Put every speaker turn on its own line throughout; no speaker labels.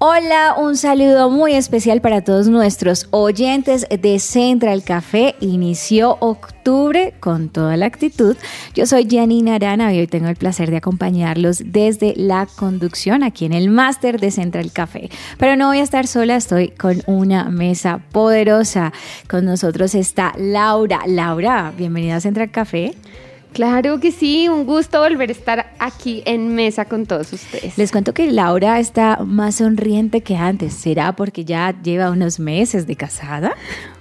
Hola, un saludo muy especial para todos nuestros oyentes de Central Café. Inició octubre con toda la actitud. Yo soy Janina Arana y hoy tengo el placer de acompañarlos desde la conducción aquí en el máster de Central Café. Pero no voy a estar sola, estoy con una mesa poderosa. Con nosotros está Laura. Laura, bienvenida a Central Café.
Claro que sí, un gusto volver a estar aquí en mesa con todos ustedes.
Les cuento que Laura está más sonriente que antes. ¿Será porque ya lleva unos meses de casada?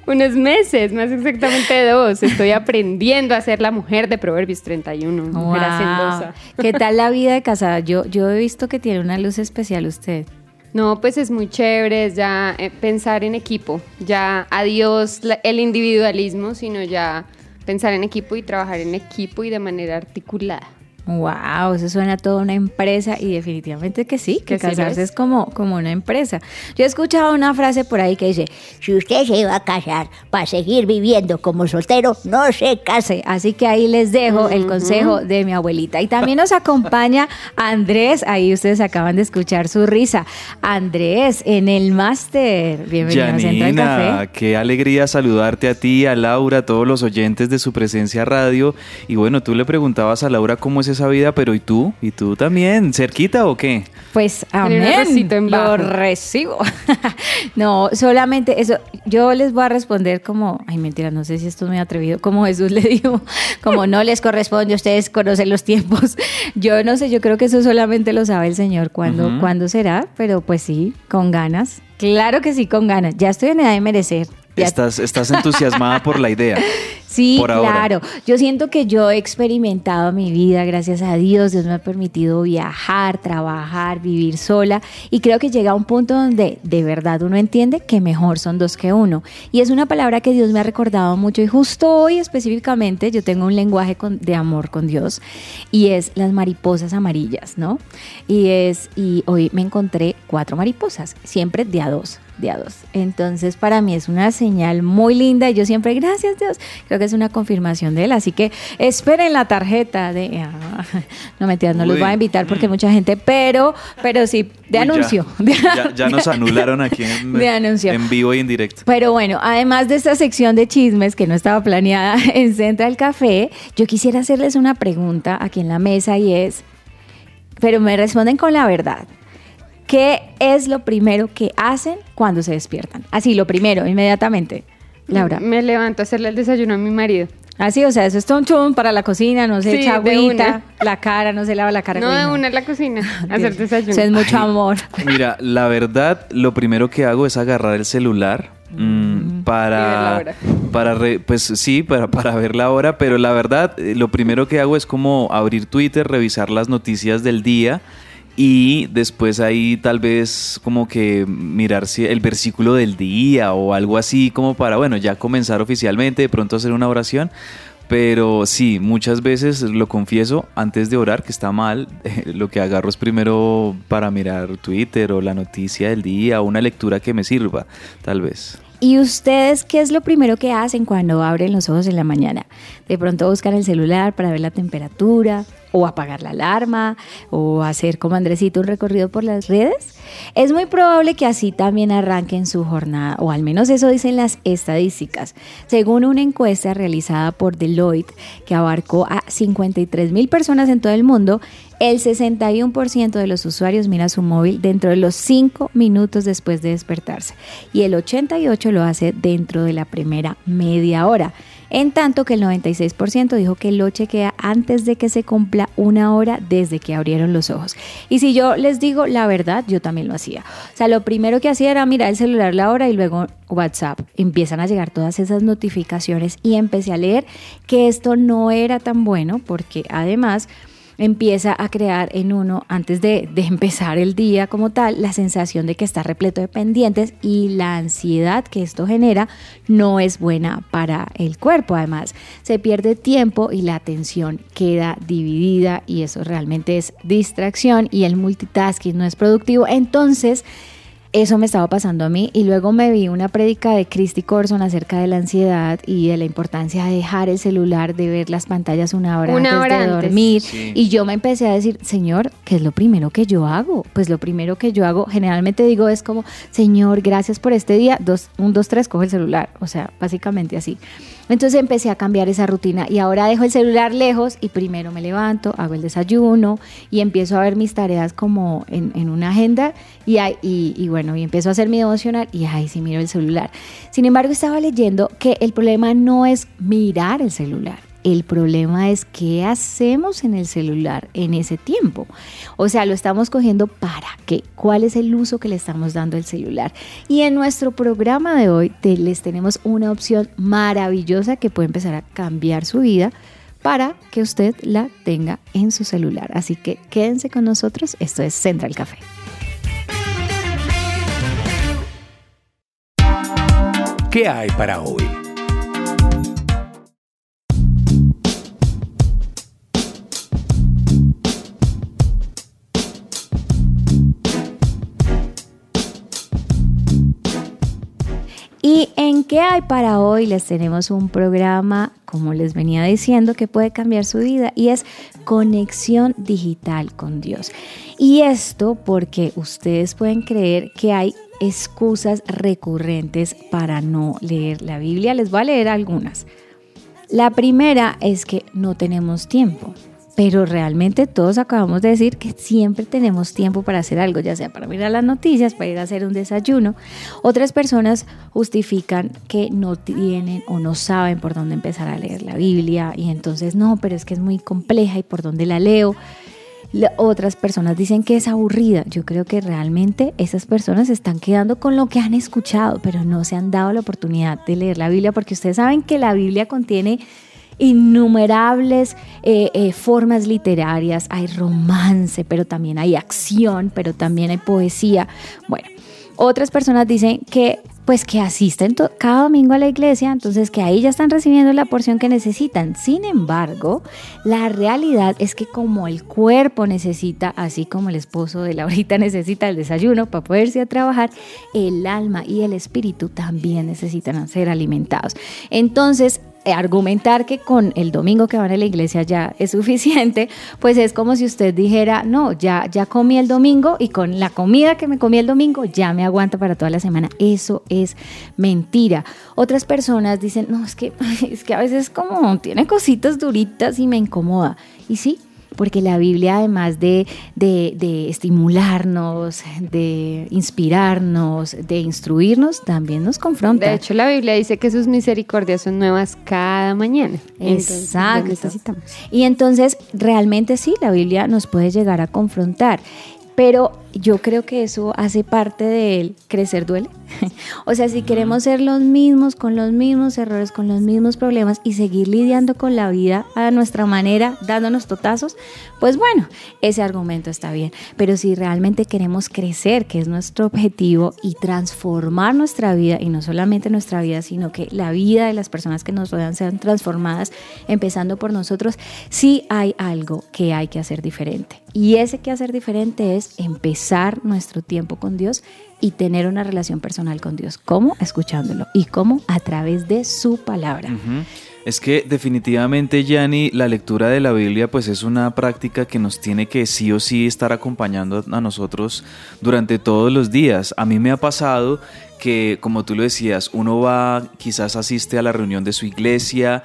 Unos meses, más exactamente dos. Estoy aprendiendo a ser la mujer de Proverbios 31, mujer
Wow.
hacendosa.
¿Qué tal la vida de casada? Yo, yo he visto que tiene una luz especial usted.
No, pues es muy chévere, ya eh, pensar en equipo, ya adiós el individualismo, sino ya pensar en equipo y trabajar en equipo y de manera articulada.
Wow, eso suena a toda una empresa y definitivamente que sí, que
sí
casarse
es.
es como, como una empresa. Yo he escuchado una frase por ahí que dice, si usted se va a casar para seguir viviendo como soltero, no se case. Así que ahí les dejo el consejo de mi abuelita. Y también nos acompaña Andrés, ahí ustedes acaban de escuchar su risa. Andrés, en el máster, bienvenido a Central Café.
Qué alegría saludarte a ti, a Laura, a todos los oyentes de su presencia radio. Y bueno, tú le preguntabas a Laura cómo es esa vida, pero ¿y tú? ¿Y tú también? ¿Cerquita o qué?
Pues amén, lo recibo. no, solamente eso. Yo les voy a responder como, ay mentira, no sé si esto es muy atrevido, como Jesús le dijo, como no les corresponde, ustedes conocen los tiempos. Yo no sé, yo creo que eso solamente lo sabe el Señor cuándo, cuándo será, pero pues sí, con ganas. Claro que sí, con ganas. Ya estoy en edad de merecer.
Estás, estás entusiasmada por la idea.
Sí,
por
claro. Yo siento que yo he experimentado mi vida, gracias a Dios. Dios me ha permitido viajar, trabajar, vivir sola. Y creo que llega a un punto donde de verdad uno entiende que mejor son dos que uno. Y es una palabra que Dios me ha recordado mucho. Y justo hoy específicamente yo tengo un lenguaje con- de amor con Dios. Y es las mariposas amarillas, ¿no? Y es, y hoy me encontré cuatro mariposas, siempre de a dos de a dos. Entonces, para mí es una señal muy linda y yo siempre, gracias Dios, creo que es una confirmación de él. Así que esperen la tarjeta de... ah, no mentiras, no los voy a invitar porque mucha gente, pero, pero sí, de
Uy, ya.
anuncio.
Ya, ya nos anularon aquí en,
De anuncio.
en vivo y en directo.
Pero bueno, además de esta sección de chismes que no estaba planeada en Central Café, yo quisiera hacerles una pregunta aquí en la mesa y es, pero me responden con la verdad. ¿Qué es lo primero que hacen cuando se despiertan? Así, lo primero, inmediatamente. Laura.
Me levanto a hacerle el desayuno a mi marido.
Así, o sea, eso es ton chun para la cocina, no se
Sí,
echa agüita, la cara, no se lava la cara.
No de una en la cocina, hacer
Eso
desayuno.
es mucho
Ay.
amor.
Mira, la verdad, lo primero que hago es agarrar el celular mm,
la
para,
hora.
para re- pues sí, para, para ver la hora, pero la verdad, eh, lo primero que hago es como abrir Twitter, revisar las noticias del día y después ahí tal vez como que mirar si el versículo del día o algo así como para, bueno, ya comenzar oficialmente, de pronto hacer una oración. Pero sí, muchas veces lo confieso antes de orar, que está mal. lo que agarro es primero para mirar Twitter o la noticia del día o una lectura que me sirva, tal vez.
¿Y ustedes qué es lo primero que hacen cuando abren los ojos en la mañana? De pronto buscan el celular para ver la temperatura o apagar la alarma o hacer como Andresito un recorrido por las redes. Es muy probable que así también arranquen su jornada, o al menos eso dicen las estadísticas. Según una encuesta realizada por Deloitte que abarcó a 53 mil personas en todo el mundo, el 61% de los usuarios mira su móvil dentro de los 5 minutos después de despertarse y el 88% lo hace dentro de la primera media hora. En tanto que el 96% dijo que lo chequea antes de que se cumpla una hora desde que abrieron los ojos. Y si yo les digo la verdad, yo también lo hacía. O sea, lo primero que hacía era mirar el celular la hora y luego WhatsApp. Empiezan a llegar todas esas notificaciones y empecé a leer que esto no era tan bueno porque además empieza a crear en uno, antes de, empezar el día como tal, la sensación de que está repleto de pendientes y la ansiedad que esto genera no es buena para el cuerpo. Además, se pierde tiempo y la atención queda dividida y eso realmente es distracción y el multitasking no es productivo. Entonces, eso me estaba pasando a mí y luego me vi una prédica de Christy Corson acerca de la ansiedad y de la importancia de dejar el celular, de ver las pantallas una hora
Una
antes
hora
de
antes.
dormir
Sí.
y yo me empecé a decir, Señor, ¿qué es lo primero que yo hago? Pues lo primero que yo hago, generalmente digo es como, Señor, gracias por este día, dos, un, dos, tres, coge el celular, o sea, básicamente así. Entonces empecé a cambiar esa rutina y ahora dejo el celular lejos y primero me levanto, hago el desayuno y empiezo a ver mis tareas como en, una agenda y, y bueno, y empiezo a hacer mi devocional y ahí sí miro el celular. Sin embargo, estaba leyendo que el problema no es mirar el celular. El problema es qué hacemos en el celular en ese tiempo. O sea, lo estamos cogiendo para qué, cuál es el uso que le estamos dando al celular. Y en nuestro programa de hoy te- les tenemos una opción maravillosa que puede empezar a cambiar su vida para que usted la tenga en su celular. Así que quédense con nosotros. Esto es Central Café.
¿Qué hay para hoy?
Qué hay para hoy? Les tenemos un programa, como les venía diciendo, que puede cambiar su vida y es conexión digital con Dios. Y esto porque ustedes pueden creer que hay excusas recurrentes para no leer la Biblia. Les voy a leer algunas. La primera es que no tenemos tiempo, pero realmente todos acabamos de decir que siempre tenemos tiempo para hacer algo, ya sea para mirar las noticias, para ir a hacer un desayuno. Otras personas justifican que no tienen o no saben por dónde empezar a leer la Biblia y entonces no, pero es que es muy compleja y por dónde la leo. Otras personas dicen que es aburrida. Yo creo que realmente esas personas están quedando con lo que han escuchado, pero no se han dado la oportunidad de leer la Biblia porque ustedes saben que la Biblia contiene innumerables eh, eh, formas literarias, hay romance, pero también hay acción, pero también hay poesía. Bueno, otras personas dicen que pues que asisten cada domingo a la iglesia, entonces que ahí ya están recibiendo la porción que necesitan. Sin embargo, la realidad es que como el cuerpo necesita, así como el esposo de Laurita necesita el desayuno para poderse a trabajar, el alma y el espíritu también necesitan ser alimentados. Entonces, argumentar que con el domingo que van a la iglesia ya es suficiente, pues es como si usted dijera, no, ya, ya comí el domingo y con la comida que me comí el domingo ya me aguanta para toda la semana. Eso es mentira. Otras personas dicen, no, es que, es que a veces como tiene cositas duritas y me incomoda. Y sí, porque la Biblia además de, de, de estimularnos, de inspirarnos, de instruirnos, también nos confronta.
De hecho, la Biblia dice que sus misericordias son nuevas cada mañana.
Exacto. Y entonces, realmente sí, la Biblia nos puede llegar a confrontar. Pero yo creo que eso hace parte del crecer duele. o sea, si queremos ser los mismos, con los mismos errores, con los mismos problemas y seguir lidiando con la vida a nuestra manera, dándonos totazos, pues bueno, ese argumento está bien. Pero si realmente queremos crecer, que es nuestro objetivo, y transformar nuestra vida, y no solamente nuestra vida, sino que la vida de las personas que nos rodean sean transformadas, empezando por nosotros, sí hay algo que hay que hacer diferente. Y ese que hacer diferente es empezar nuestro tiempo con Dios y tener una relación personal con Dios. ¿Cómo? Escuchándolo. ¿Y cómo? A través de su palabra.
Es que definitivamente, Yanni, la lectura de la Biblia pues es una práctica que nos tiene que sí o sí estar acompañando a nosotros durante todos los días. A mí me ha pasado que, como tú lo decías, uno va, quizás asiste a la reunión de su iglesia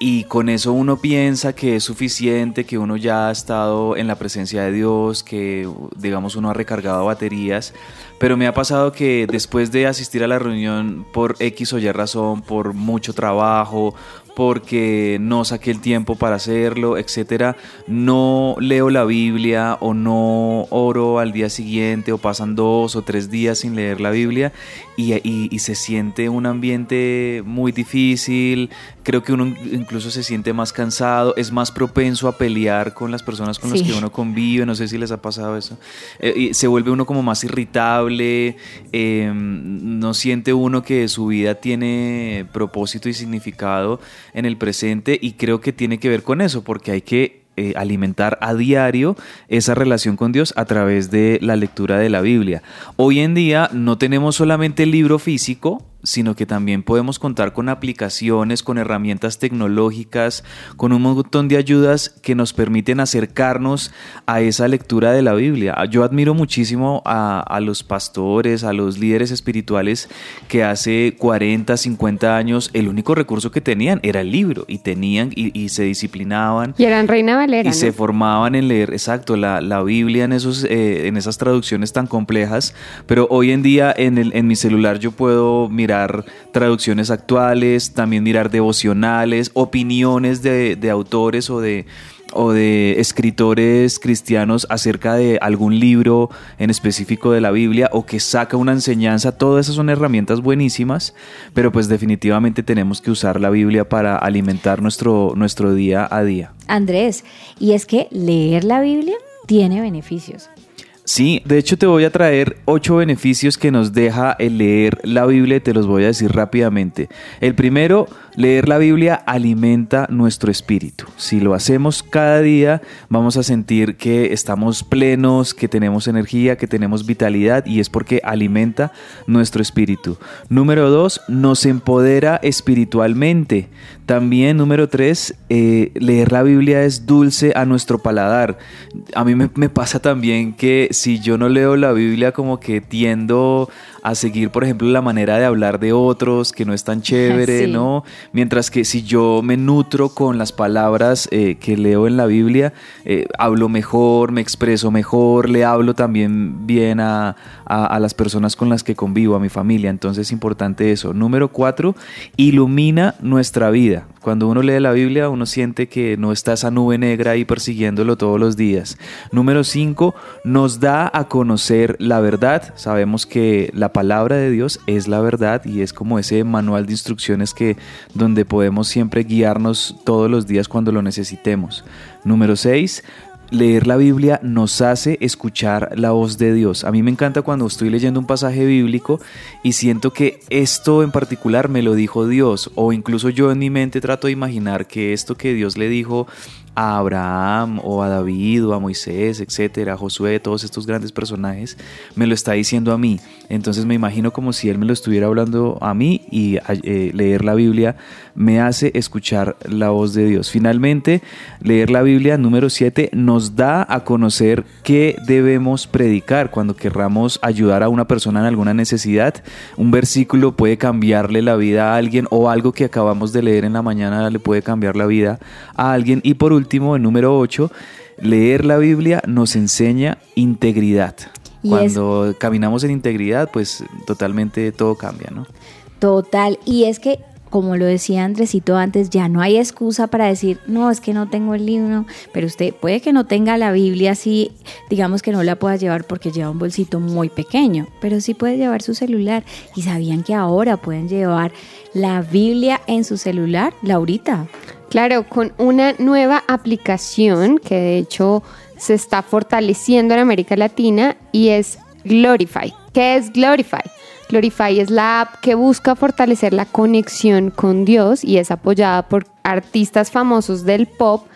y con eso uno piensa que es suficiente, que uno ya ha estado en la presencia de Dios, que digamos uno ha recargado baterías, pero me ha pasado que después de asistir a la reunión por X o Y razón, por mucho trabajo, porque no saqué el tiempo para hacerlo, etcétera, no leo la Biblia o no oro al día siguiente o pasan dos o tres días sin leer la Biblia y, y- y se siente un ambiente muy difícil, creo que uno incluso se siente más cansado, es más propenso a pelear con las personas con las
Sí.
que uno convive, no sé si les ha pasado eso, Eh, y se vuelve uno como más irritable, eh, no siente uno que su vida tiene propósito y significado en el presente y creo que tiene que ver con eso, porque hay que eh, alimentar a diario esa relación con Dios a través de la lectura de la Biblia. Hoy en día no tenemos solamente el libro físico, sino que también podemos contar con aplicaciones, con herramientas tecnológicas, con un montón de ayudas que nos permiten acercarnos a esa lectura de la Biblia. Yo admiro muchísimo a, a los pastores, a los líderes espirituales que hace 40, 50 años el único recurso que tenían era el libro y tenían y, y se disciplinaban
Y eran Reina Valera,
y se formaban en leer, exacto, la, la Biblia en, esos, eh, en esas traducciones tan complejas, pero hoy en día en, el, en mi celular yo puedo mirar traducciones actuales, también mirar devocionales, opiniones de, de autores o de o de escritores cristianos acerca de algún libro en específico de la Biblia o que saca una enseñanza, todas esas son herramientas buenísimas, pero pues definitivamente tenemos que usar la Biblia para alimentar nuestro, nuestro día a día.
Andrés, y es que leer la Biblia tiene beneficios.
Sí, de hecho te voy a traer ocho beneficios que nos deja el leer la Biblia y te los voy a decir rápidamente. El primero, leer la Biblia alimenta nuestro espíritu. Si lo hacemos cada día, vamos a sentir que estamos plenos, que tenemos energía, que tenemos vitalidad y es porque alimenta nuestro espíritu. Número dos, nos empodera espiritualmente. También, número tres, eh, leer la Biblia es dulce a nuestro paladar. A mí me, me pasa también que si yo no leo la Biblia como que tiendo a seguir, por ejemplo, la manera de hablar de otros, que no es tan chévere,
Sí.
¿no? Mientras que si yo me nutro con las palabras eh, que leo en la Biblia, eh, hablo mejor, me expreso mejor, le hablo también bien a, a- a las personas con las que convivo, a mi familia. Entonces es importante eso. Número cuatro, ilumina nuestra vida. Cuando uno lee la Biblia, uno siente que no está esa nube negra ahí persiguiéndolo todos los días. Número cinco, nos da a conocer la verdad. Sabemos que la palabra de Dios es la verdad y es como ese manual de instrucciones que donde podemos siempre guiarnos todos los días cuando lo necesitemos. Número 6. Leer la Biblia nos hace escuchar la voz de Dios. A mí me encanta cuando estoy leyendo un pasaje bíblico y siento que esto en particular me lo dijo Dios o incluso yo en mi mente trato de imaginar que esto que Dios le dijo a Abraham o a David o a Moisés, etcétera, a Josué, todos estos grandes personajes, me lo está diciendo a mí. Entonces me imagino como si él me lo estuviera hablando a mí y eh, leer la Biblia me hace escuchar la voz de Dios. Finalmente, leer la Biblia número 7 nos da a conocer qué debemos predicar cuando querramos ayudar a una persona en alguna necesidad. Un versículo puede cambiarle la vida a alguien o algo que acabamos de leer en la mañana le puede cambiar la vida a alguien. Y por último, el número 8, leer la Biblia nos enseña integridad.
Y
Cuando caminamos en integridad, pues totalmente todo cambia, ¿no?
Total. Y es que, como lo decía Andresito antes, ya no hay excusa para decir, no, es que no tengo el libro, pero usted puede que no tenga la Biblia así, digamos que no la pueda llevar porque lleva un bolsito muy pequeño, pero sí puede llevar su celular. Y sabían que ahora pueden llevar la Biblia en su celular, Laurita.
Claro, con una nueva aplicación que de hecho se está fortaleciendo en América Latina y es Glorify. ¿Qué es Glorify? Glorify es la app que busca fortalecer la conexión con Dios y es apoyada por artistas famosos del pop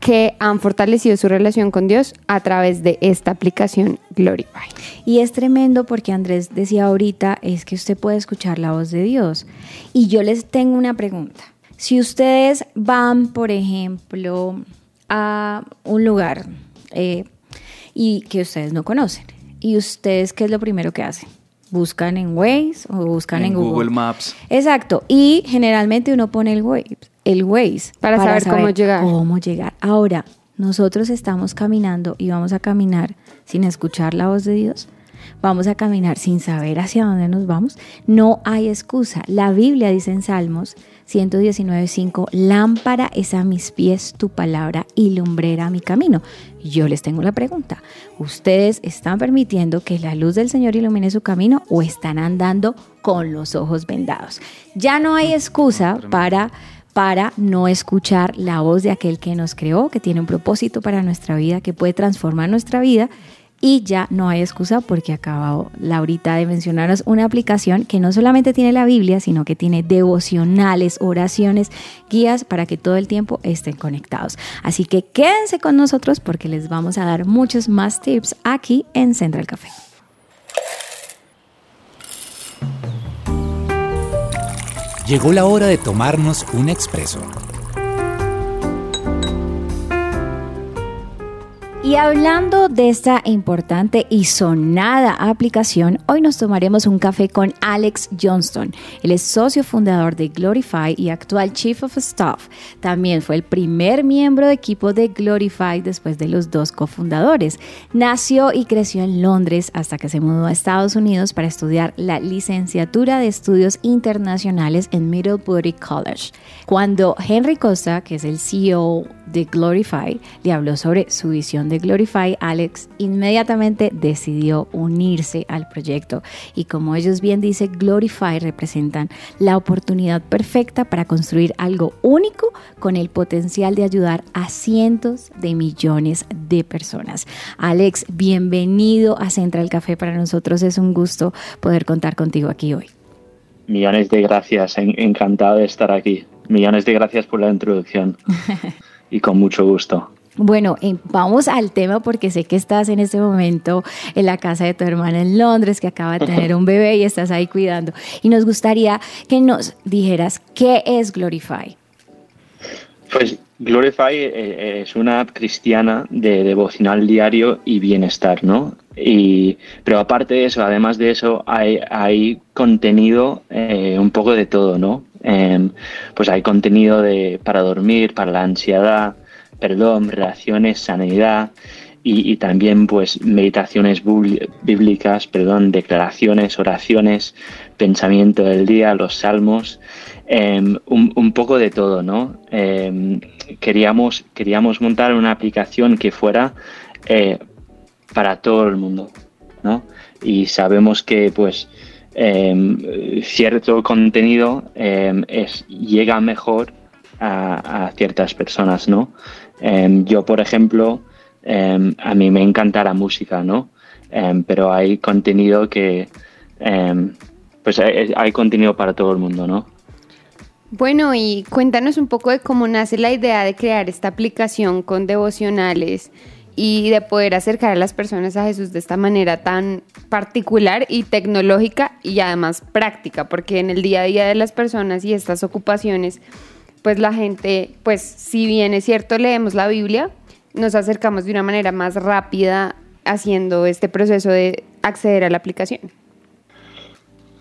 que han fortalecido su relación con Dios a través de esta aplicación Glorify.
Y es tremendo porque Andrés decía ahorita, es que usted puede escuchar la voz de Dios. Y yo les tengo una pregunta. Si ustedes van, por ejemplo, a un lugar eh, y que ustedes no conocen, y ustedes, ¿qué es lo primero que hacen? ¿Buscan en Waze o buscan en,
En Google Maps.
Exacto. Y generalmente uno pone el Waze, el Waze
Para saber cómo llegar.
Cómo llegar. Ahora, nosotros estamos caminando y vamos a caminar sin escuchar la voz de Dios. vamos a caminar sin saber hacia dónde nos vamos, no hay excusa. La Biblia dice en Salmos 119.5, lámpara es a mis pies tu palabra y lumbrera a mi camino. Yo les tengo la pregunta, ¿ustedes están permitiendo que la luz del Señor ilumine su camino o están andando con los ojos vendados? Ya no hay excusa para para no escuchar la voz de aquel que nos creó, que tiene un propósito para nuestra vida, que puede transformar nuestra vida y ya no hay excusa porque acabo Laurita de mencionarnos una aplicación que no solamente tiene la Biblia, sino que tiene devocionales, oraciones, guías para que todo el tiempo estén conectados. Así que quédense con nosotros porque les vamos a dar muchos más tips aquí en Central Café.
Llegó la hora de tomarnos un expreso
Y hablando de esta importante y sonada aplicación, hoy nos tomaremos un café con Alex Johnston. Él es socio fundador de Glorify y actual Chief of Staff. También fue el primer miembro de equipo de Glorify después de los dos cofundadores. Nació y creció en Londres hasta que se mudó a Estados Unidos para estudiar la licenciatura de estudios internacionales en Middlebury College. Cuando Henry Costa, que es el CEO de Glorify, le habló sobre su visión de Glorify, Alex inmediatamente decidió unirse al proyecto y como ellos bien dicen, Glorify representan la oportunidad perfecta para construir algo único con el potencial de ayudar a cientos de millones de personas. Alex, bienvenido a Central Café. Para nosotros es un gusto poder contar contigo aquí hoy.
Millones de gracias, encantado de estar aquí. Millones de gracias por la introducción y con mucho gusto.
Bueno, vamos al tema porque sé que estás en este momento en la casa de tu hermana en Londres, que acaba de tener un bebé y estás ahí cuidando. Y nos gustaría que nos dijeras qué es Glorify.
Pues Glorify eh, es una app cristiana de devocional diario y bienestar, ¿no? Y, pero aparte de eso, además de eso, hay, hay contenido eh, un poco de todo, ¿no? Em, pues hay contenido de, para dormir, para la ansiedad, perdón, relaciones, sanidad y, también pues meditaciones bíblicas, perdón, declaraciones, oraciones, pensamiento del día, los salmos, em, un, poco de todo, ¿no? Em, queríamos, queríamos montar una aplicación que fuera eh, para todo el mundo, ¿no? Y sabemos que pues em, cierto contenido es, llega mejor a, ciertas personas, ¿no? Em, yo, por ejemplo, em, a mí me encanta la música, ¿no? Em, pero hay contenido que, pues hay, contenido para todo el mundo, ¿no?
Bueno, y cuéntanos un poco de cómo nace la idea de crear esta aplicación con devocionales y de poder acercar a las personas a Jesús de esta manera tan particular y tecnológica y además práctica, porque en el día a día de las personas y estas ocupaciones, pues la gente, pues si bien es cierto, leemos la Biblia, nos acercamos de una manera más rápida haciendo este proceso de acceder a la aplicación.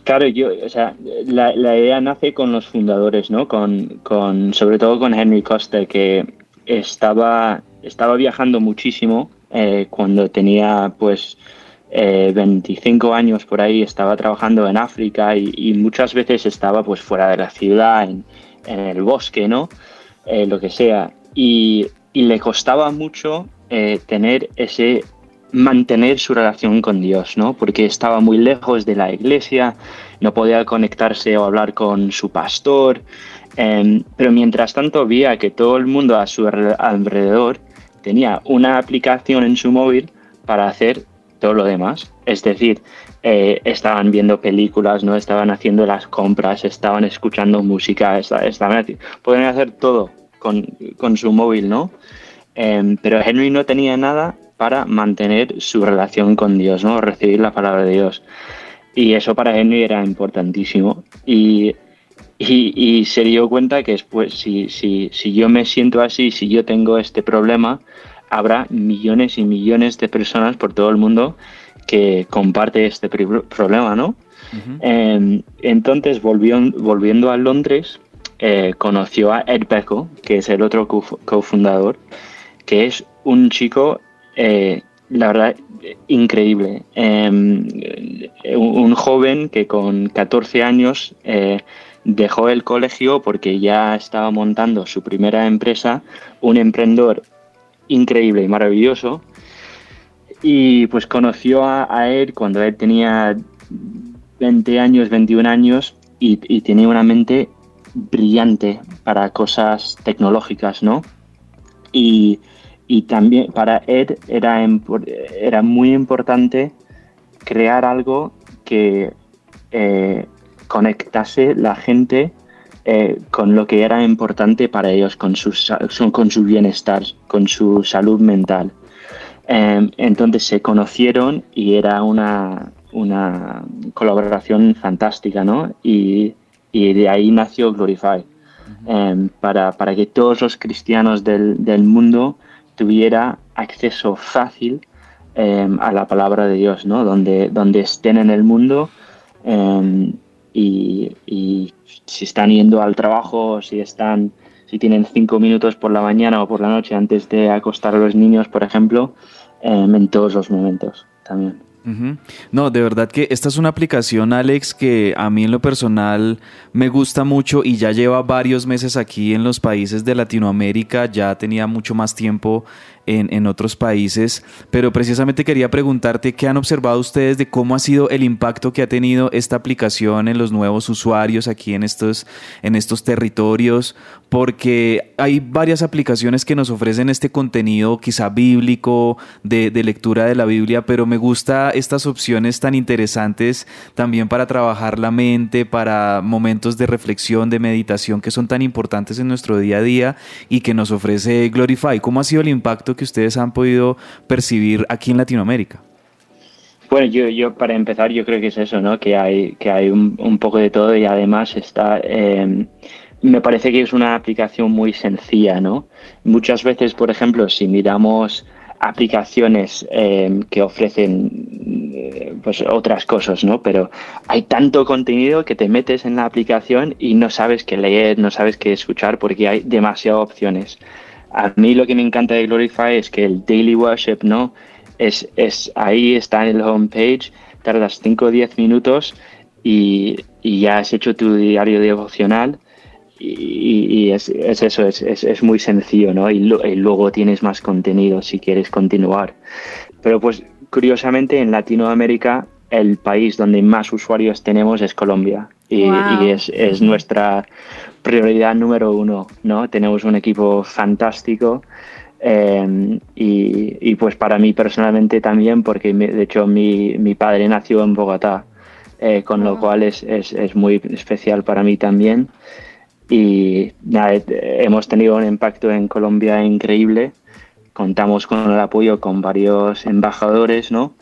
Claro, yo, o sea, la, idea nace con los fundadores, ¿no? Con, con, sobre todo con Henry Costa, que estaba, estaba viajando muchísimo eh, cuando tenía, pues, 25 eh, años por ahí, estaba trabajando en África y, y, muchas veces estaba, pues, fuera de la ciudad, en, en el bosque, ¿no? Eh, lo que sea. Y, le costaba mucho tener ese mantener su relación con Dios, ¿no? Porque estaba muy lejos de la iglesia, no podía conectarse o hablar con su pastor, em, pero mientras tanto veía que todo el mundo a su alrededor tenía una aplicación en su móvil para hacer todo lo demás. Es decir, eh, estaban viendo películas, no estaban haciendo las compras, estaban escuchando música, estaban, pueden hacer todo con, su móvil, ¿no? Em, pero Henry no tenía nada para mantener su relación con Dios, ¿no? Recibir la palabra de Dios. Y eso para Henry era importantísimo. Y, y, se dio cuenta que después, si, si, si yo me siento así, si yo tengo este problema, habrá millones y millones de personas por todo el mundo que comparte este problema, ¿no? Em, entonces, volvió, volviendo a Londres, eh, conoció a Ed Becko, que es el otro cofundador, que es un chico eh, la verdad, increíble. Em, un joven que con 14 años eh, dejó el colegio porque ya estaba montando su primera empresa, un emprendedor increíble y maravilloso. Y pues conoció a, él cuando él tenía 20 años, 21 años y, y tenía una mente brillante para cosas tecnológicas, ¿no? Y, y también para Ed era, era muy importante crear algo que eh, conectase la gente eh, con lo que era importante para ellos, con su, con su bienestar, con su salud mental. Em, entonces se conocieron y era una, una colaboración fantástica, ¿no? Y, y de ahí nació Glorify, em, para, para, que todos los cristianos del, del mundo tuviera acceso fácil em, a la palabra de Dios, ¿no? Donde, donde estén en el mundo y, si están yendo al trabajo, si están, si tienen cinco minutos por la mañana o por la noche antes de acostar a los niños, por ejemplo, em, en todos los momentos también.
No, de verdad que esta es una aplicación, Alex, que a mí en lo personal me gusta mucho y ya lleva varios meses aquí en los países de Latinoamérica, ya tenía mucho más tiempo en, otros países, pero precisamente quería preguntarte qué han observado ustedes de cómo ha sido el impacto que ha tenido esta aplicación en los nuevos usuarios aquí en estos, en estos territorios, porque hay varias aplicaciones que nos ofrecen este contenido quizá bíblico, de, de lectura de la Biblia, pero me gusta estas opciones tan interesantes también para trabajar la mente, para momentos de reflexión, de meditación que son tan importantes en nuestro día a día y que nos ofrece Glorify. ¿Cómo ha sido el impacto que ustedes han podido percibir aquí en Latinoamérica?
Bueno, yo, para empezar yo creo que es eso, ¿no? Que hay, que hay un, poco de todo y además está... Em, me parece que es una aplicación muy sencilla, ¿no? Muchas veces, por ejemplo, si miramos aplicaciones em, que ofrecen eh, pues otras cosas, ¿no? Pero hay tanto contenido que te metes en la aplicación y no sabes qué leer, no sabes qué escuchar porque hay demasiadas opciones. A mí lo que me encanta de Glorify es que el daily worship, ¿no? Es, es ahí está en el homepage, tardas 5 o 10 minutos y, y, ya has hecho tu diario devocional y, es, es, eso, es, es, muy sencillo, ¿no? Y, luego tienes más contenido si quieres continuar. Pero pues curiosamente en Latinoamérica el país donde más usuarios tenemos es Colombia y, y es, es nuestra prioridad número uno, ¿no? Tenemos un equipo fantástico em, y, pues para mí personalmente también, porque de hecho mi, mi padre nació en Bogotá, eh, con lo ah. cual es, es, es, muy especial para mí también. Y nada, hemos tenido un impacto en Colombia increíble. Contamos con el apoyo con varios embajadores, ¿no?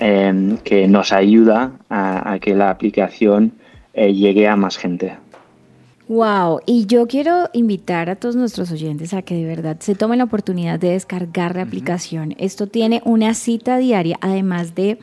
Em, que nos ayuda a, que la aplicación eh, llegue a más gente.
Wow, y yo quiero invitar a todos nuestros oyentes a que de verdad se tomen la oportunidad de descargar la aplicación. Esto tiene una cita diaria, además de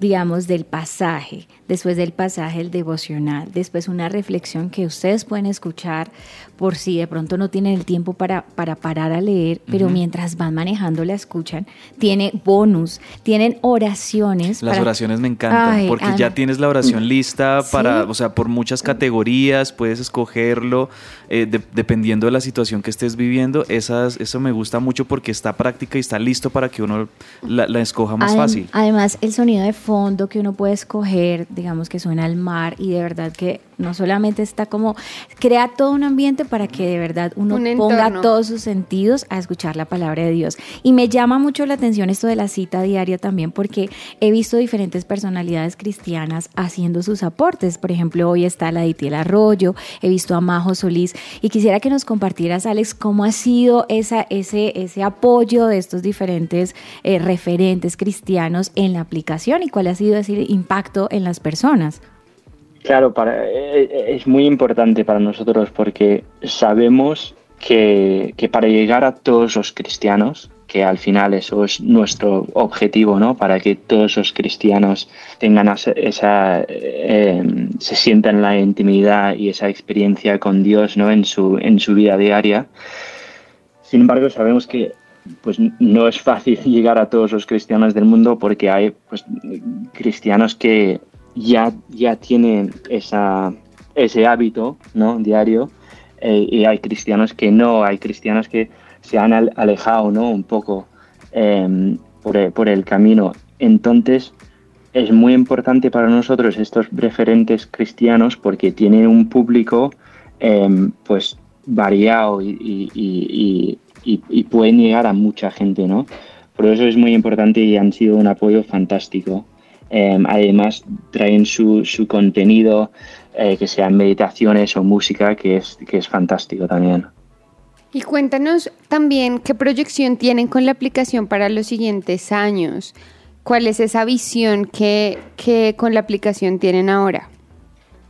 digamos, del pasaje, después del pasaje el devocional, después una reflexión que ustedes pueden escuchar por si de pronto no tienen el tiempo para, para parar a leer, pero mientras van manejando la escuchan, tiene bonus, tienen oraciones.
Las oraciones me encantan, porque ya tienes la oración lista para, o sea, por muchas categorías, puedes escogerlo, eh, dependiendo de la situación que estés viviendo, esas, eso me gusta mucho porque está práctica y está listo para que uno la, escoja más fácil.
Además, el sonido de fondo que uno puede escoger, digamos que suena al mar y de verdad que no solamente está como, crea todo un ambiente para que de verdad uno ponga todos sus sentidos a escuchar la palabra de Dios. Y me llama mucho la atención esto de la cita diaria también porque he visto diferentes personalidades cristianas haciendo sus aportes. Por ejemplo, hoy está la Ditiel Arroyo, he visto a Majo Solís y quisiera que nos compartieras, Alex, cómo ha sido esa, ese, ese apoyo de estos diferentes eh, referentes cristianos en la aplicación y cuál ha sido ese impacto en las personas.
Claro, para, eh, eh, es muy importante para nosotros porque sabemos que, para llegar a todos los cristianos, que al final eso es nuestro objetivo, ¿no? Para que todos los cristianos tengan esa, eh, se sientan la intimidad y esa experiencia con Dios, ¿no? En su, en su vida diaria. Sin embargo, sabemos que pues no es fácil llegar a todos los cristianos del mundo porque hay pues, cristianos que ya, ya tienen esa, ese hábito ¿no? diario eh, y hay cristianos que no, hay cristianos que se han alejado ¿no? un poco em, por, por, el camino. Entonces es muy importante para nosotros estos referentes cristianos porque tienen un público em, pues variado y, pueden llegar a mucha gente, ¿no? Por eso es muy importante y han sido un apoyo fantástico. Em, además, traen su, su contenido, eh, que sean meditaciones o música, que es, que es fantástico también.
Y cuéntanos también qué proyección tienen con la aplicación para los siguientes años. ¿Cuál es esa visión que, que con la aplicación tienen ahora?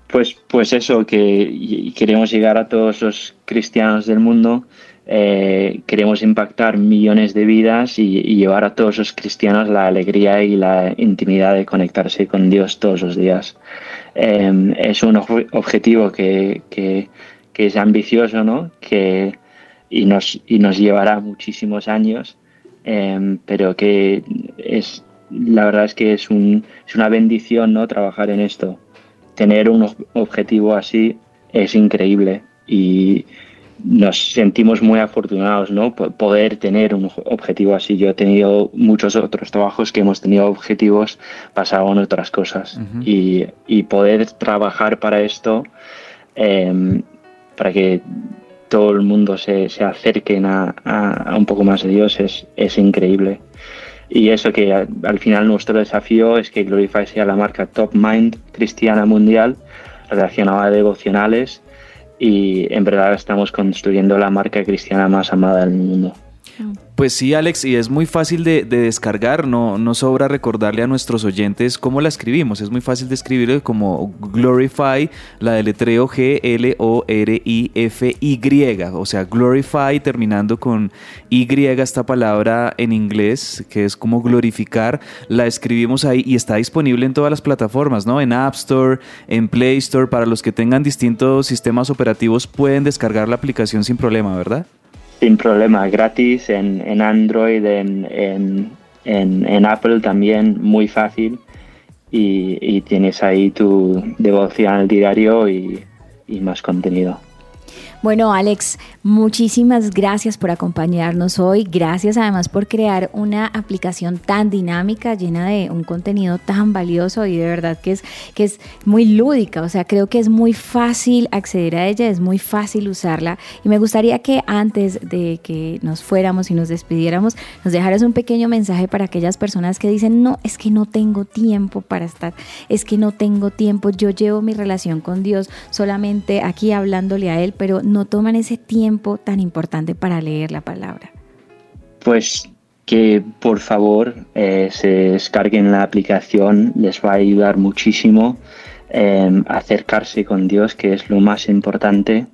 Pues, pues eso, que queremos llegar a todos los cristianos del mundo, eh, queremos impactar millones de vidas y, llevar a todos los cristianos la alegría y la intimidad de conectarse con Dios todos los días. Em, es un objetivo que, que, es ambicioso, ¿no? Que, y, nos, y nos llevará muchísimos años, em, pero que es, la verdad es que es, un, es una bendición, ¿no? Trabajar en esto tener un objetivo así es increíble y nos sentimos muy afortunados, ¿no? Poder tener un objetivo así. Yo he tenido muchos otros trabajos que hemos tenido objetivos basados en otras cosas y, poder trabajar para esto, em, para que todo el mundo se, se acerquen a, a, un poco más de Dios es, es increíble. Y eso que al final nuestro desafío es que Glorify sea la marca top mind cristiana mundial relacionada a devocionales y en verdad estamos construyendo la marca cristiana más amada del mundo.
Pues sí, Alex, y es muy fácil de, descargar, no, sobra recordarle a nuestros oyentes cómo la escribimos. Es muy fácil de escribir como Glorify, la deletreo G-L-O-R-I-F-Y, o sea, Glorify terminando con Y esta palabra en inglés, que es como glorificar, la escribimos ahí y está disponible en todas las plataformas, ¿no? En App Store, en Play Store, para los que tengan distintos sistemas operativos pueden descargar la aplicación sin problema, ¿verdad?
Sin problema, gratis en, en Android, en, en, en, Apple también, muy fácil. Y, y, tienes ahí tu devoción diario y, y más contenido.
Bueno, Alex, muchísimas gracias por acompañarnos hoy. Gracias además por crear una aplicación tan dinámica, llena de un contenido tan valioso y de verdad que es, que es muy lúdica. O sea, creo que es muy fácil acceder a ella, es muy fácil usarla. Y me gustaría que antes de que nos fuéramos y nos despidiéramos, nos dejaras un pequeño mensaje para aquellas personas que dicen, no, es que no tengo tiempo para estar, es que no tengo tiempo, yo llevo mi relación con Dios solamente aquí hablándole a Él, pero no toman ese tiempo tan importante para leer la palabra?
Pues que por favor eh, se descarguen la aplicación, les va a ayudar muchísimo eh, a acercarse con Dios, que es lo más importante.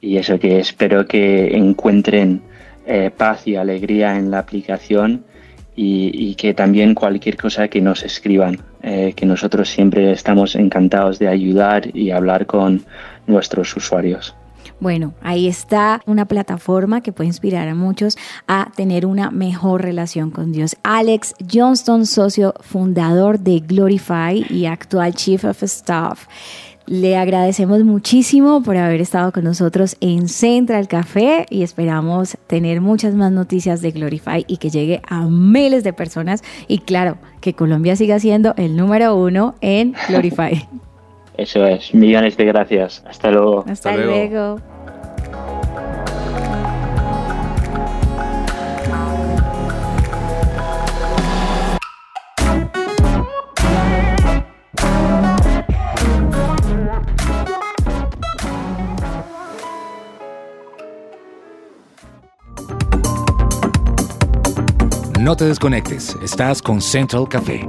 Y eso que espero que encuentren eh, paz y alegría en la aplicación y, y, que también cualquier cosa que nos escriban, que nosotros siempre estamos encantados de ayudar y hablar con nuestros usuarios.
Bueno, ahí está una plataforma que puede inspirar a muchos a tener una mejor relación con Dios. Alex Johnston, socio fundador de Glorify y actual Chief of Staff. Le agradecemos muchísimo por haber estado con nosotros en Central Café y esperamos tener muchas más noticias de Glorify y que llegue a miles de personas y claro, que Colombia siga siendo el número uno en Glorify.
Eso es, millones de gracias. Hasta luego.
Hasta, luego.
No te desconectes, estás con Central Café.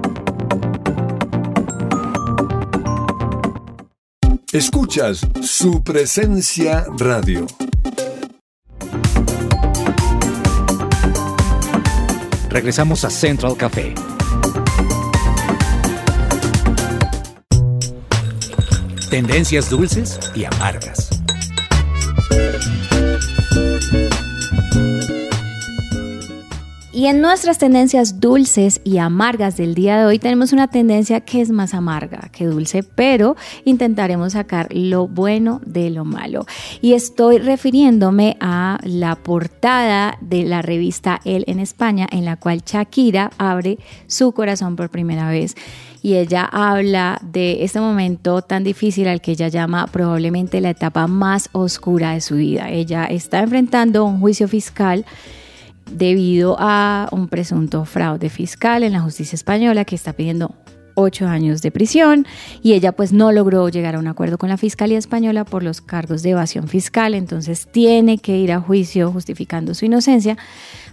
Escuchas su presencia radio.
Regresamos a Central Café. Tendencias dulces y amargas.
Y en nuestras tendencias dulces y amargas del día de hoy tenemos una tendencia que es más amarga que dulce, pero intentaremos sacar lo bueno de lo malo. Y estoy refiriéndome a la portada de la revista El en España, en la cual Shakira abre su corazón por primera vez y ella habla de este momento tan difícil al que ella llama probablemente la etapa más oscura de su vida. Ella está enfrentando un juicio fiscal debido a un presunto fraude fiscal en la justicia española que está pidiendo ocho años de prisión y ella pues no logró llegar a un acuerdo con la Fiscalía Española por los cargos de evasión fiscal, entonces tiene que ir a juicio justificando su inocencia,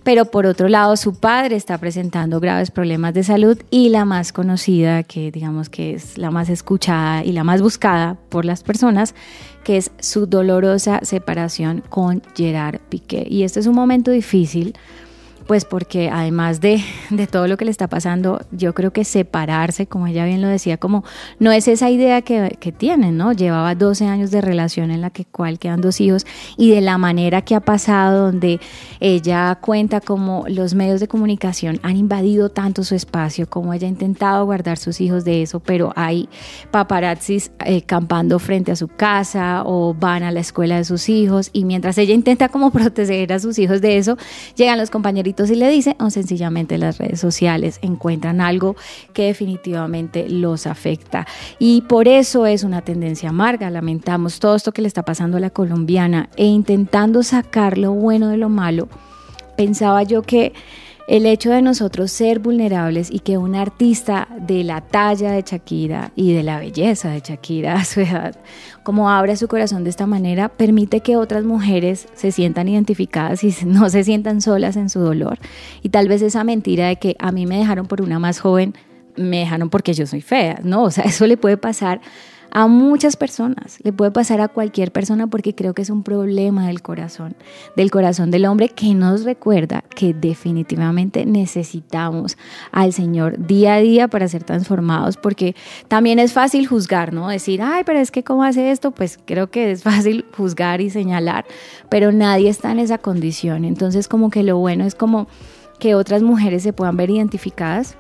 pero por otro lado su padre está presentando graves problemas de salud y la más conocida, que digamos que es la más escuchada y la más buscada por las personas, que es su dolorosa separación con Gerard Piqué. Y este es un momento difícil pues porque además de, todo lo que le está pasando, yo creo que separarse, como ella bien lo decía, como no es esa idea que, que tienen, ¿no? Llevaba 12 años de relación en la que cual quedan dos hijos y de la manera que ha pasado, donde ella cuenta como los medios de comunicación han invadido tanto su espacio, como ella ha intentado guardar sus hijos de eso, pero hay paparazzis eh, campando frente a su casa o van a la escuela de sus hijos y mientras ella intenta como proteger a sus hijos de eso, llegan los compañeritos si le dice o sencillamente las redes sociales encuentran algo que definitivamente los afecta. Y por eso es una tendencia amarga. Lamentamos todo esto que le está pasando a la colombiana e intentando sacar lo bueno de lo malo. Pensaba yo que el hecho de nosotros ser vulnerables y que un artista de la talla de Shakira y de la belleza de Shakira a su edad, como abre su corazón de esta manera, permite que otras mujeres se sientan identificadas y no se sientan solas en su dolor. Y tal vez esa mentira de que a mí me dejaron por una más joven, me dejaron porque yo soy fea, ¿no? O sea, eso le puede pasar a muchas personas, le puede pasar a cualquier persona porque creo que es un problema del corazón, del corazón del hombre que nos recuerda que definitivamente necesitamos al Señor día a día para ser transformados, porque también es fácil juzgar, ¿no? Decir, ay, pero es que cómo hace esto, pues creo que es fácil juzgar y señalar, pero nadie está en esa condición, entonces como que lo bueno es como que otras mujeres se puedan ver identificadas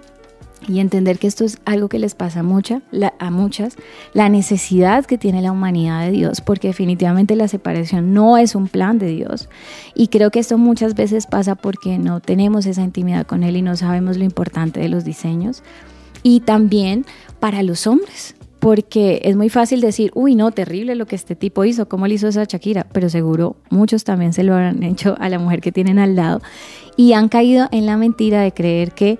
y entender que esto es algo que les pasa mucha, a muchas, la necesidad que tiene la humanidad de Dios, porque definitivamente la separación no es un plan de Dios. Y creo que esto muchas veces pasa porque no tenemos esa intimidad con Él y no sabemos lo importante de los diseños. Y también para los hombres, porque es muy fácil decir, uy, no, terrible lo que este tipo hizo, cómo le hizo esa Shakira, pero seguro muchos también se lo han hecho a la mujer que tienen al lado y han caído en la mentira de creer que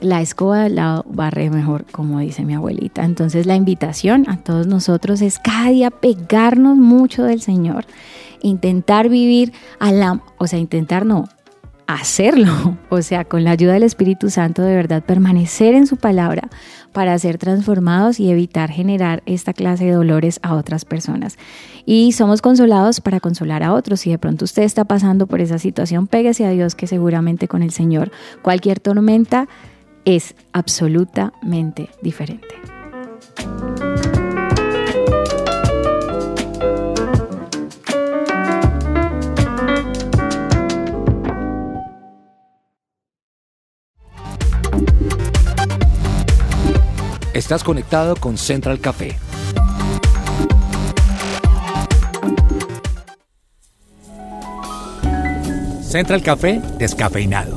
la escoba la barre mejor, como dice mi abuelita. Entonces la invitación a todos nosotros es cada día pegarnos mucho del Señor, intentar vivir a la, o sea, intentar no, hacerlo, o sea, con la ayuda del Espíritu Santo de verdad permanecer en su palabra para ser transformados y evitar generar esta clase de dolores a otras personas. Y somos consolados para consolar a otros. Si de pronto usted está pasando por esa situación, péguese a Dios que seguramente con el Señor cualquier tormenta es absolutamente diferente.
Estás conectado con Central Café. Central Café descafeinado.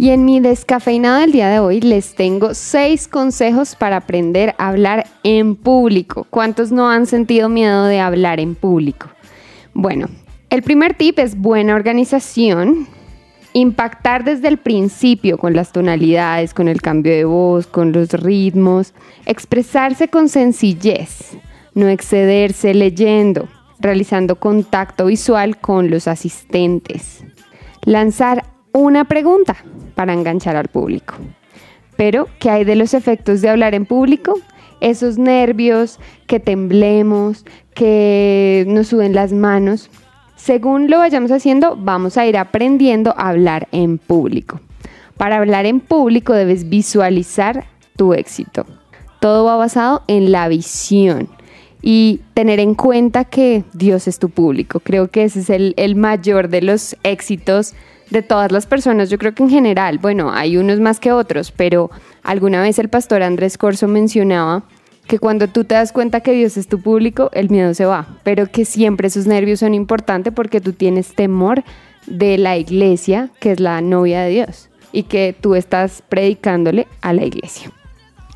Y en mi descafeinado del día de hoy les tengo seis consejos para aprender a hablar en público. ¿Cuántos no han sentido miedo de hablar en público? Bueno, el primer tip es buena organización. Impactar desde el principio con las tonalidades, con el cambio de voz, con los ritmos. Expresarse con sencillez. No excederse leyendo. Realizando contacto visual con los asistentes. Lanzar una pregunta para enganchar al público. Pero, ¿qué hay de los efectos de hablar en público? Esos nervios, que temblemos, que nos suben las manos. Según lo vayamos haciendo, vamos a ir aprendiendo a hablar en público. Para hablar en público debes visualizar tu éxito. Todo va basado en la visión y tener en cuenta que Dios es tu público. Creo que ese es el, el, mayor de los éxitos de todas las personas. Yo creo que en general, bueno, hay unos más que otros, pero alguna vez el pastor Andrés Corso mencionaba que cuando tú te das cuenta que Dios es tu público, el miedo se va, pero que siempre esos nervios son importantes porque tú tienes temor de la iglesia, que es la novia de Dios, y que tú estás predicándole a la iglesia.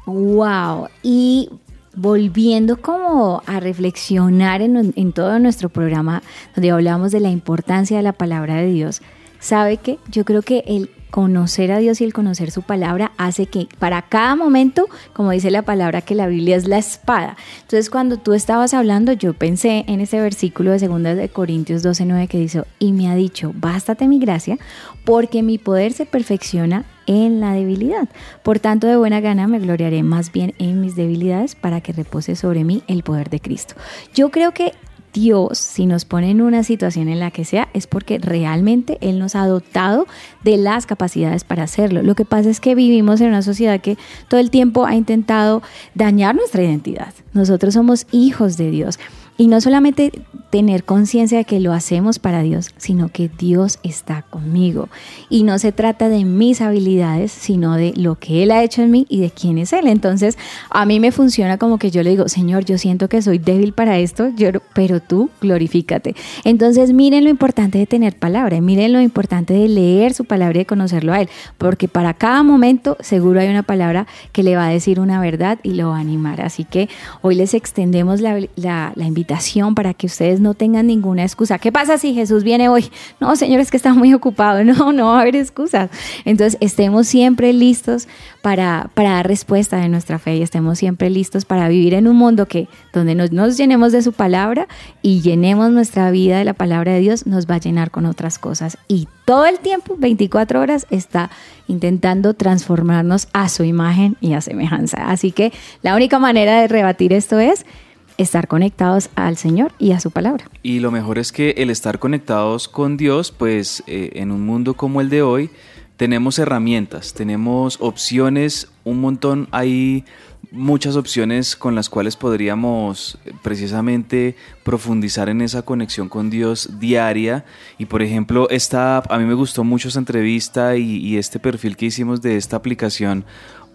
Wow, y volviendo como a reflexionar en, todo nuestro programa donde hablamos de la importancia de la palabra de Dios, sabe que yo creo que el conocer a Dios y el conocer su palabra hace que para cada momento, como dice la palabra, que la Biblia es la espada. Entonces cuando tú estabas hablando, yo pensé en ese versículo de 2 de Corintios 12:9 que dice, y me ha dicho, bástate mi gracia, porque mi poder se perfecciona en la debilidad. Por tanto, de buena gana me gloriaré más bien en mis debilidades para que repose sobre mí el poder de Cristo. Yo creo que Dios, si nos pone en una situación en la que sea, es porque realmente Él nos ha dotado de las capacidades para hacerlo. Lo que pasa es que vivimos en una sociedad que todo el tiempo ha intentado dañar nuestra identidad. Nosotros somos hijos de Dios. Y no solamente tener conciencia de que lo hacemos para Dios, sino que Dios está conmigo. Y no se trata de mis habilidades, sino de lo que Él ha hecho en mí y de quién es Él. Entonces, a mí me funciona como que yo le digo, Señor, yo siento que soy débil para esto, pero tú glorifícate. Entonces, miren lo importante de tener palabra, miren lo importante de leer su palabra y de conocerlo a Él, porque para cada momento seguro hay una palabra que le va a decir una verdad y lo va a animar. Así que hoy les extendemos la, la, la invitación para que ustedes no tengan ninguna excusa. ¿Qué pasa si Jesús viene hoy? No, Señor, es que está muy ocupado. No, no va a haber excusas. Entonces, estemos siempre listos para, para dar respuesta de nuestra fe y estemos siempre listos para vivir en un mundo que donde nos, nos llenemos de su palabra y llenemos nuestra vida de la palabra de Dios, nos va a llenar con otras cosas. Y todo el tiempo, 24 horas, está intentando transformarnos a su imagen y a semejanza. Así que la única manera de rebatir esto es estar conectados al Señor y a su palabra.
Y lo mejor es que el estar conectados con Dios, pues eh, en un mundo como el de hoy, tenemos herramientas, tenemos opciones, un montón, hay muchas opciones con las cuales podríamos eh, precisamente profundizar en esa conexión con Dios diaria. Y por ejemplo, esta, a mí me gustó mucho esa entrevista y, y este perfil que hicimos de esta aplicación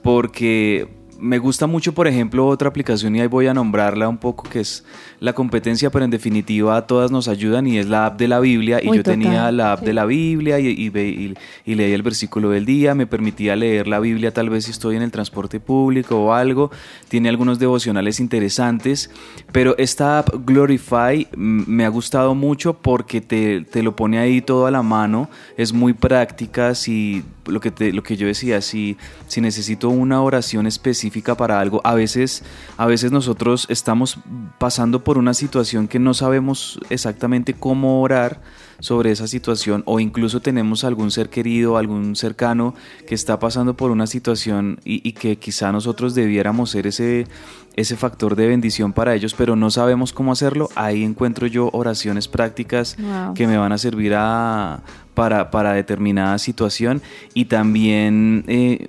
porque me gusta mucho, por ejemplo, otra aplicación y ahí voy a nombrarla un poco, que es la competencia, pero en definitiva todas nos ayudan y es la app de la Biblia. Y yo tenía la app de la Biblia y, y, y, leía el versículo del día, me permitía leer la Biblia tal vez si estoy en el transporte público o algo. Tiene algunos devocionales interesantes, pero esta app Glorify me ha gustado mucho porque te, te lo pone ahí todo a la mano, es muy práctica, si lo que, te, lo que yo decía, si, si necesito una oración específica para algo, a veces, a veces nosotros estamos pasando por una situación que no sabemos exactamente cómo orar sobre esa situación o incluso tenemos algún ser querido, algún cercano que está pasando por una situación y, que quizá nosotros debiéramos ser ese, ese factor de bendición para ellos, pero no sabemos cómo hacerlo, ahí encuentro yo oraciones prácticas que me van a servir a, para, determinada situación. Y también eh,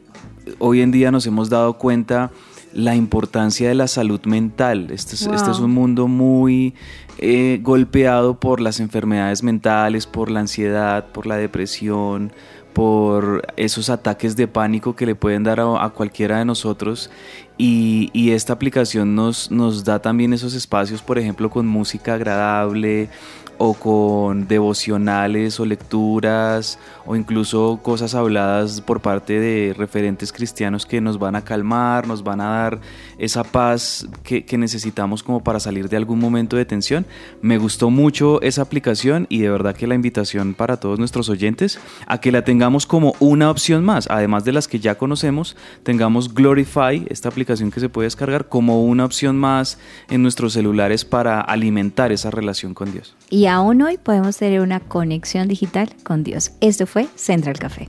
hoy en día nos hemos dado cuenta la importancia de la salud mental. Este es, este es un mundo muy eh, golpeado por las enfermedades mentales, por la ansiedad, por la depresión, por esos ataques de pánico que le pueden dar a, cualquiera de nosotros. Y, y, esta aplicación nos, nos da también esos espacios, por ejemplo, con música agradable, o con devocionales o lecturas o incluso cosas habladas por parte de referentes cristianos que nos van a calmar, nos van a dar esa paz que, necesitamos como para salir de algún momento de tensión. Me gustó mucho esa aplicación y de verdad que la invitación para todos nuestros oyentes a que la tengamos como una opción más, además de las que ya conocemos, tengamos Glorify, esta aplicación que se puede descargar como una opción más en nuestros celulares para alimentar esa relación con Dios.
Y aún hoy podemos tener una conexión digital con Dios. Esto fue Central Café.